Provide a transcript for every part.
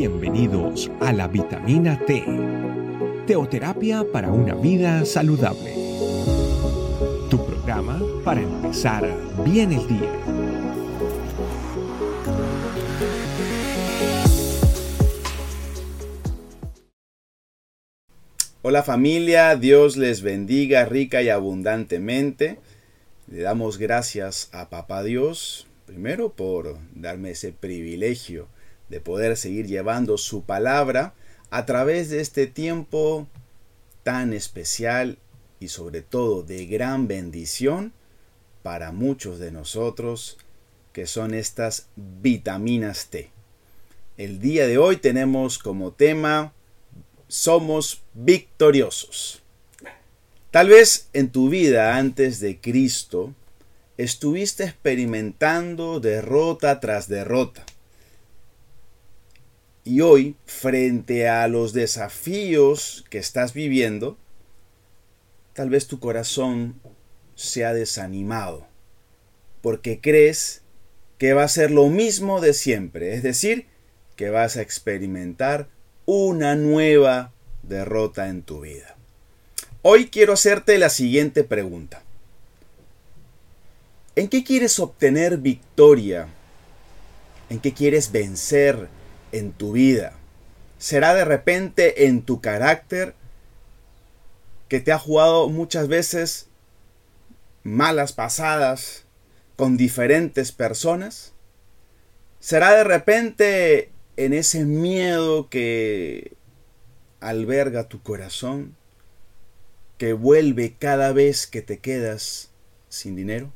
Bienvenidos a la vitamina T, teoterapia para una vida saludable. Tu programa para empezar bien el día. Hola familia, Dios les bendiga rica y abundantemente. Le damos gracias a Papá Dios, primero por darme ese privilegio de poder seguir llevando su palabra a través de este tiempo tan especial y sobre todo de gran bendición para muchos de nosotros que son estas vitaminas T. El día de hoy tenemos como tema Somos victoriosos. Tal vez en tu vida antes de Cristo estuviste experimentando derrota tras derrota y hoy, frente a los desafíos que estás viviendo, tal vez tu corazón se ha desanimado, porque crees que va a ser lo mismo de siempre, es decir, que vas a experimentar una nueva derrota en tu vida. Hoy quiero hacerte la siguiente pregunta. ¿En qué quieres obtener victoria? ¿En qué quieres vencer? En tu vida? ¿Será de repente en tu carácter que te ha jugado muchas veces malas pasadas con diferentes personas? ¿Será de repente en ese miedo que alberga tu corazón, que vuelve cada vez que te quedas sin dinero?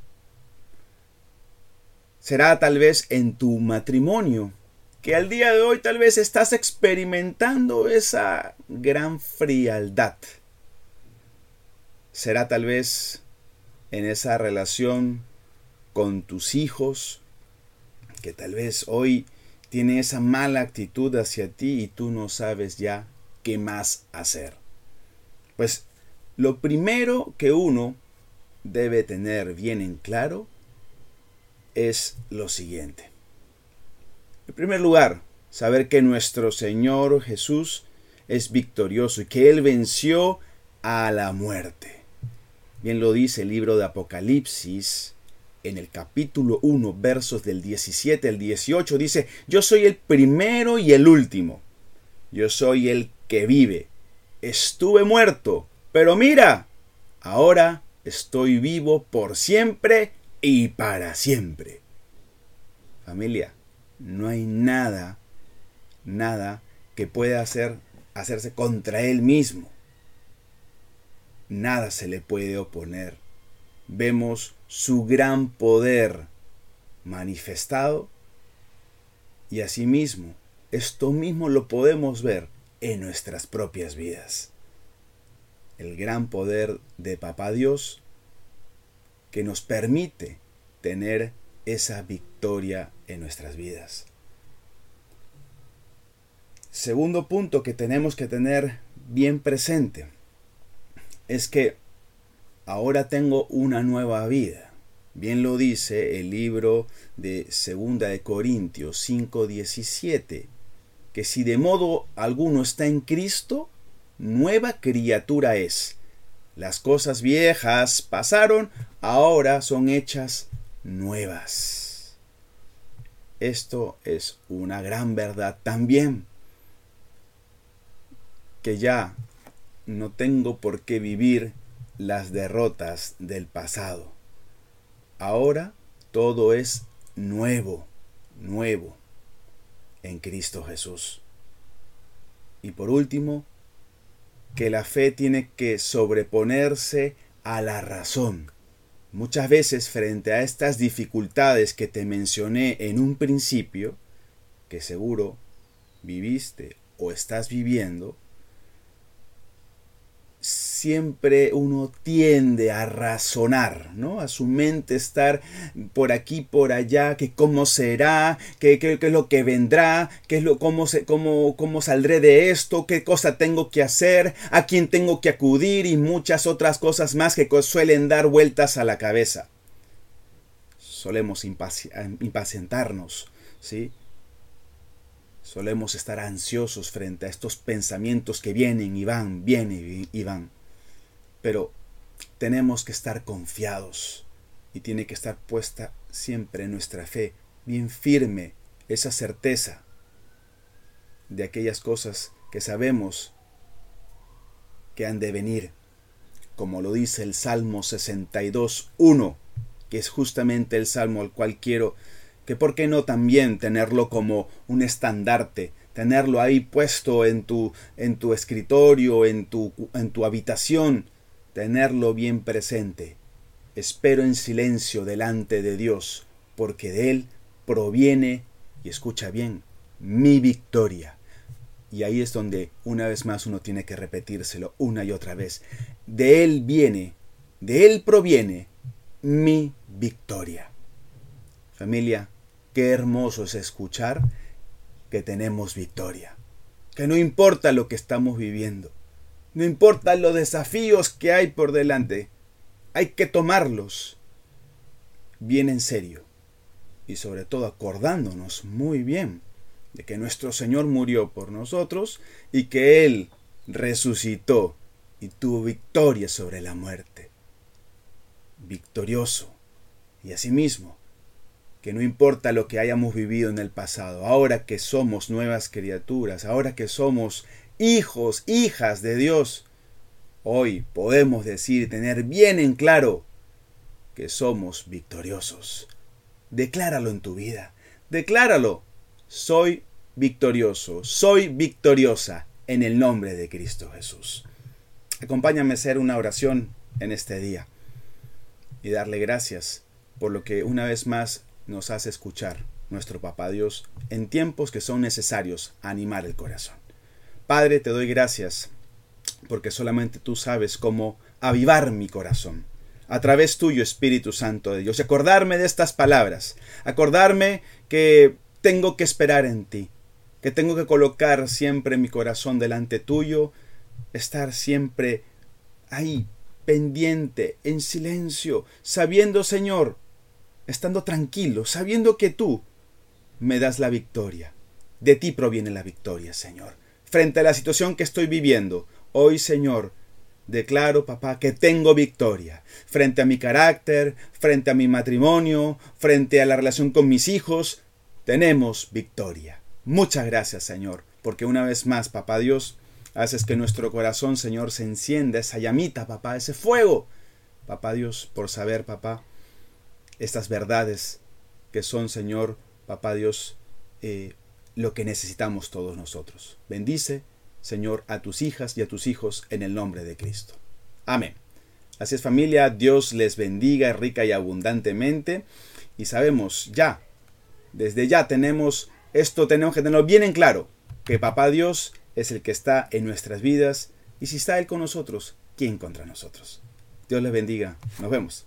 ¿Será tal vez en tu matrimonio que al día de hoy tal vez estás experimentando esa gran frialdad. Será tal vez en esa relación con tus hijos, que tal vez hoy tiene esa mala actitud hacia ti y tú no sabes ya qué más hacer. Pues lo primero que uno debe tener bien en claro es lo siguiente. En primer lugar, saber que nuestro Señor Jesús es victorioso y que Él venció a la muerte. Bien lo dice el libro de Apocalipsis en el capítulo 1, versos del 17 al 18, dice, yo soy el primero y el último. Yo soy el que vive. Estuve muerto, pero mira, ahora estoy vivo por siempre y para siempre. Familia, no hay nada, nada que pueda hacer, hacerse contra él mismo. Nada se le puede oponer. Vemos su gran poder manifestado y asimismo esto mismo lo podemos ver en nuestras propias vidas. El gran poder de Papá Dios que nos permite tener esa victoria en nuestras vidas. Segundo punto que tenemos que tener bien presente es que ahora tengo una nueva vida. Bien lo dice el libro de Segunda de Corintios 5:17, que si de modo alguno está en Cristo, nueva criatura es. Las cosas viejas pasaron, ahora son hechas nuevas. Esto es una gran verdad también, que ya no tengo por qué vivir las derrotas del pasado. Ahora todo es nuevo, nuevo en Cristo Jesús. Y por último, que la fe tiene que sobreponerse a la razón. Muchas veces frente a estas dificultades que te mencioné en un principio, que seguro viviste o estás viviendo, siempre uno tiende a razonar, ¿no? A su mente estar por aquí, por allá, que cómo será, qué, es lo que vendrá, qué es lo, cómo, se, cómo, cómo saldré de esto, qué cosa tengo que hacer, a quién tengo que acudir y muchas otras cosas más que suelen dar vueltas a la cabeza. Solemos impacientarnos, ¿sí? Solemos estar ansiosos frente a estos pensamientos que vienen y van, vienen y van. Pero tenemos que estar confiados y tiene que estar puesta siempre nuestra fe bien firme, esa certeza de aquellas cosas que sabemos que han de venir, como lo dice el Salmo 62.1, que es justamente el salmo al cual quiero que por qué no también tenerlo como un estandarte, tenerlo ahí puesto en tu, en tu escritorio, en tu, en tu habitación, tenerlo bien presente. Espero en silencio delante de Dios, porque de Él proviene, y escucha bien, mi victoria. Y ahí es donde una vez más uno tiene que repetírselo una y otra vez. De Él viene, de Él proviene mi victoria. Familia, qué hermoso es escuchar que tenemos victoria. Que no importa lo que estamos viviendo, no importa los desafíos que hay por delante, hay que tomarlos bien en serio y sobre todo acordándonos muy bien de que nuestro Señor murió por nosotros y que Él resucitó y tuvo victoria sobre la muerte. Victorioso. Y asimismo, que no importa lo que hayamos vivido en el pasado, ahora que somos nuevas criaturas, ahora que somos hijos, hijas de Dios, hoy podemos decir tener bien en claro que somos victoriosos. Decláralo en tu vida, decláralo soy victorioso, soy victoriosa en el nombre de Cristo Jesús. Acompáñame a hacer una oración en este día y darle gracias por lo que una vez más nos hace escuchar nuestro Papá Dios en tiempos que son necesarios animar el corazón. Padre, te doy gracias porque solamente tú sabes cómo avivar mi corazón a través tuyo, Espíritu Santo de Dios, acordarme de estas palabras, acordarme que tengo que esperar en ti, que tengo que colocar siempre mi corazón delante tuyo, estar siempre ahí, pendiente, en silencio, sabiendo, Señor, estando tranquilo, sabiendo que tú me das la victoria. De ti proviene la victoria, Señor. Frente a la situación que estoy viviendo, hoy, Señor, Declaro, papá, que tengo victoria frente a mi carácter, frente a mi matrimonio, frente a la relación con mis hijos, tenemos victoria. Muchas gracias, Señor, porque una vez más, papá Dios, haces que nuestro corazón, Señor, se encienda esa llamita, papá, ese fuego. Papá Dios, por saber, papá, estas verdades que son, Señor, papá Dios, eh, lo que necesitamos todos nosotros. Bendice, Señor, a tus hijas y a tus hijos en el nombre de Cristo. Amén. Así es familia, Dios les bendiga rica y abundantemente. Y sabemos ya desde ya tenemos esto, tenemos que tenerlo bien en claro, que Papá Dios es el que está en nuestras vidas y si está Él con nosotros, ¿quién contra nosotros? Dios les bendiga. Nos vemos.